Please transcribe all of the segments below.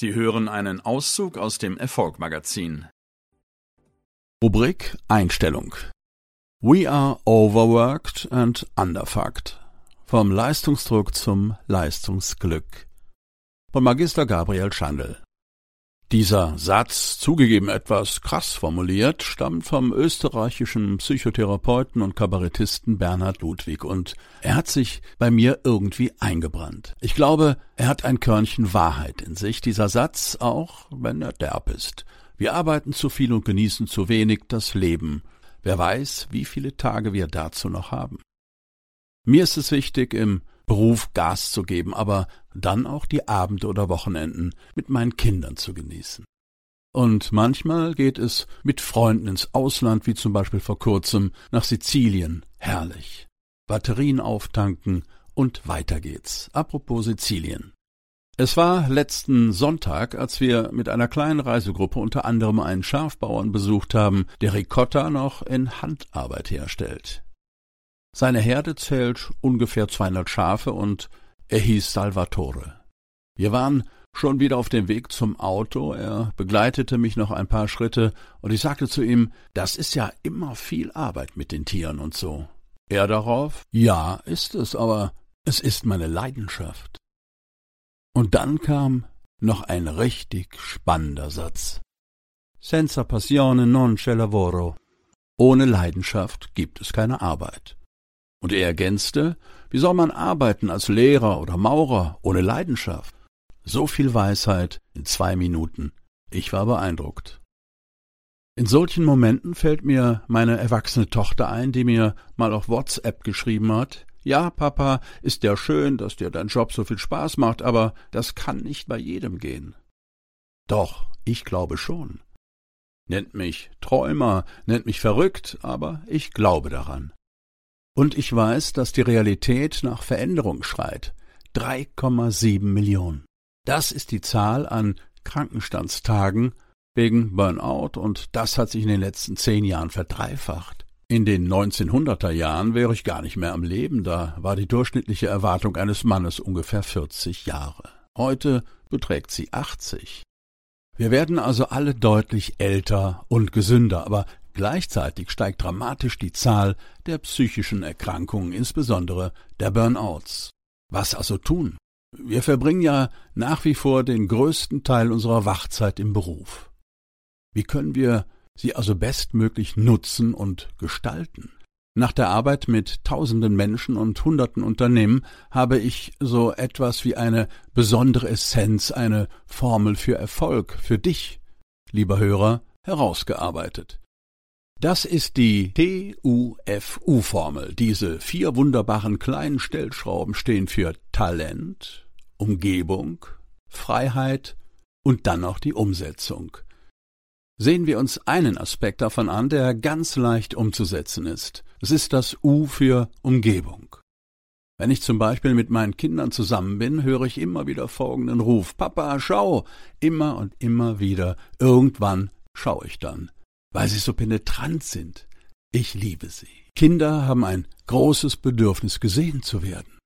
Sie hören einen Auszug aus dem Erfolgmagazin. Rubrik Einstellung. We are overworked and underfucked. Vom Leistungsdruck zum Leistungsglück. Von Magister Gabriel Schandl. Dieser Satz, zugegeben etwas krass formuliert, stammt vom österreichischen Psychotherapeuten und Kabarettisten Bernhard Ludwig und er hat sich bei mir irgendwie eingebrannt. Ich glaube, er hat ein Körnchen Wahrheit in sich, dieser Satz, auch wenn er derb ist. Wir arbeiten zu viel und genießen zu wenig das Leben. Wer weiß, wie viele Tage wir dazu noch haben. Mir ist es wichtig, im Beruf Gas zu geben, aber dann auch die Abende oder Wochenenden mit meinen Kindern zu genießen. Und manchmal geht es mit Freunden ins Ausland, wie zum Beispiel vor kurzem nach Sizilien. Herrlich. Batterien auftanken und weiter geht's. Apropos Sizilien. Es war letzten Sonntag, als wir mit einer kleinen Reisegruppe unter anderem einen Schafbauern besucht haben, der Ricotta noch in Handarbeit herstellt. Seine Herde zählt ungefähr 200 Schafe und er hieß Salvatore. Wir waren schon wieder auf dem Weg zum Auto, er begleitete mich noch ein paar Schritte und ich sagte zu ihm, das ist ja immer viel Arbeit mit den Tieren und so. Er darauf, ja, ist es, aber es ist meine Leidenschaft. Und dann kam noch ein richtig spannender Satz. Senza passione non c'è lavoro. Ohne Leidenschaft gibt es keine Arbeit. Und er ergänzte, wie soll man arbeiten als Lehrer oder Maurer ohne Leidenschaft? So viel Weisheit in zwei Minuten. Ich war beeindruckt. In solchen Momenten fällt mir meine erwachsene Tochter ein, die mir mal auf WhatsApp geschrieben hat, ja, Papa, ist ja schön, dass dir dein Job so viel Spaß macht, aber das kann nicht bei jedem gehen. Doch, ich glaube schon. Nennt mich Träumer, nennt mich verrückt, aber ich glaube daran. Und ich weiß, dass die Realität nach Veränderung schreit. 3,7 Millionen. Das ist die Zahl an Krankenstandstagen wegen Burnout und das hat sich in den letzten zehn Jahren verdreifacht. In den 1900er Jahren wäre ich gar nicht mehr am Leben, da war die durchschnittliche Erwartung eines Mannes ungefähr 40 Jahre. Heute beträgt sie 80. Wir werden also alle deutlich älter und gesünder, aber Gleichzeitig steigt dramatisch die Zahl der psychischen Erkrankungen, insbesondere der Burnouts. Was also tun? Wir verbringen ja nach wie vor den größten Teil unserer Wachzeit im Beruf. Wie können wir sie also bestmöglich nutzen und gestalten? Nach der Arbeit mit tausenden Menschen und hunderten Unternehmen habe ich so etwas wie eine besondere Essenz, eine Formel für Erfolg für dich, lieber Hörer, herausgearbeitet. Das ist die TUFU-Formel. Diese vier wunderbaren kleinen Stellschrauben stehen für Talent, Umgebung, Freiheit und dann noch die Umsetzung. Sehen wir uns einen Aspekt davon an, der ganz leicht umzusetzen ist. Es ist das U für Umgebung. Wenn ich zum Beispiel mit meinen Kindern zusammen bin, höre ich immer wieder folgenden Ruf Papa, schau. Immer und immer wieder. Irgendwann schaue ich dann weil sie so penetrant sind. Ich liebe sie. Kinder haben ein großes Bedürfnis, gesehen zu werden.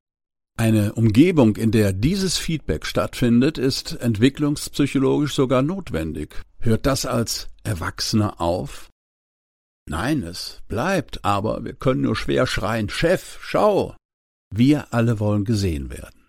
Eine Umgebung, in der dieses Feedback stattfindet, ist entwicklungspsychologisch sogar notwendig. Hört das als Erwachsener auf? Nein, es bleibt, aber wir können nur schwer schreien, Chef, schau! Wir alle wollen gesehen werden.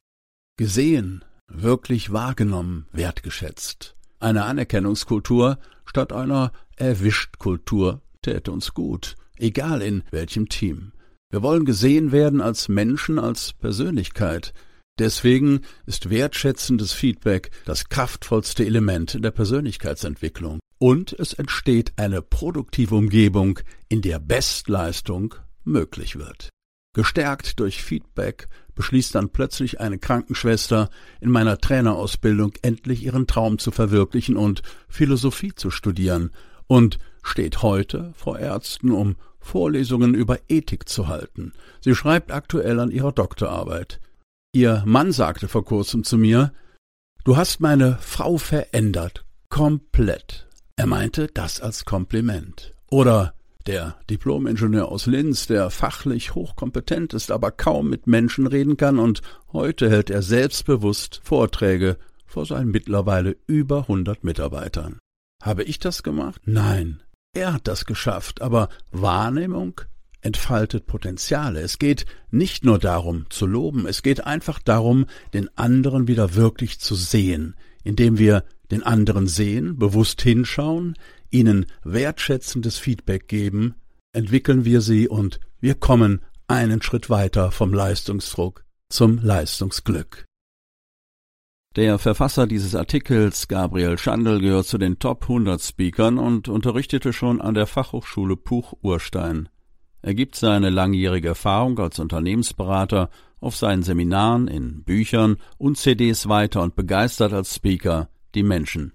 Gesehen, wirklich wahrgenommen, wertgeschätzt. Eine Anerkennungskultur statt einer Erwischt-Kultur täte uns gut, egal in welchem Team. Wir wollen gesehen werden als Menschen, als Persönlichkeit. Deswegen ist wertschätzendes Feedback das kraftvollste Element in der Persönlichkeitsentwicklung. Und es entsteht eine produktive Umgebung, in der Bestleistung möglich wird. Gestärkt durch Feedback beschließt dann plötzlich eine Krankenschwester in meiner Trainerausbildung endlich ihren Traum zu verwirklichen und Philosophie zu studieren und steht heute vor Ärzten, um Vorlesungen über Ethik zu halten. Sie schreibt aktuell an ihrer Doktorarbeit. Ihr Mann sagte vor kurzem zu mir, Du hast meine Frau verändert, komplett. Er meinte das als Kompliment. Oder der Diplomingenieur aus Linz, der fachlich hochkompetent ist, aber kaum mit Menschen reden kann, und heute hält er selbstbewusst Vorträge vor seinen mittlerweile über 100 Mitarbeitern. Habe ich das gemacht? Nein, er hat das geschafft, aber Wahrnehmung entfaltet Potenziale. Es geht nicht nur darum zu loben, es geht einfach darum, den anderen wieder wirklich zu sehen, indem wir den anderen sehen, bewusst hinschauen, ihnen wertschätzendes Feedback geben, entwickeln wir sie und wir kommen einen Schritt weiter vom Leistungsdruck zum Leistungsglück. Der Verfasser dieses Artikels, Gabriel Schandl, gehört zu den Top 100 Speakern und unterrichtete schon an der Fachhochschule Puch-Urstein. Er gibt seine langjährige Erfahrung als Unternehmensberater auf seinen Seminaren, in Büchern und CDs weiter und begeistert als Speaker die Menschen.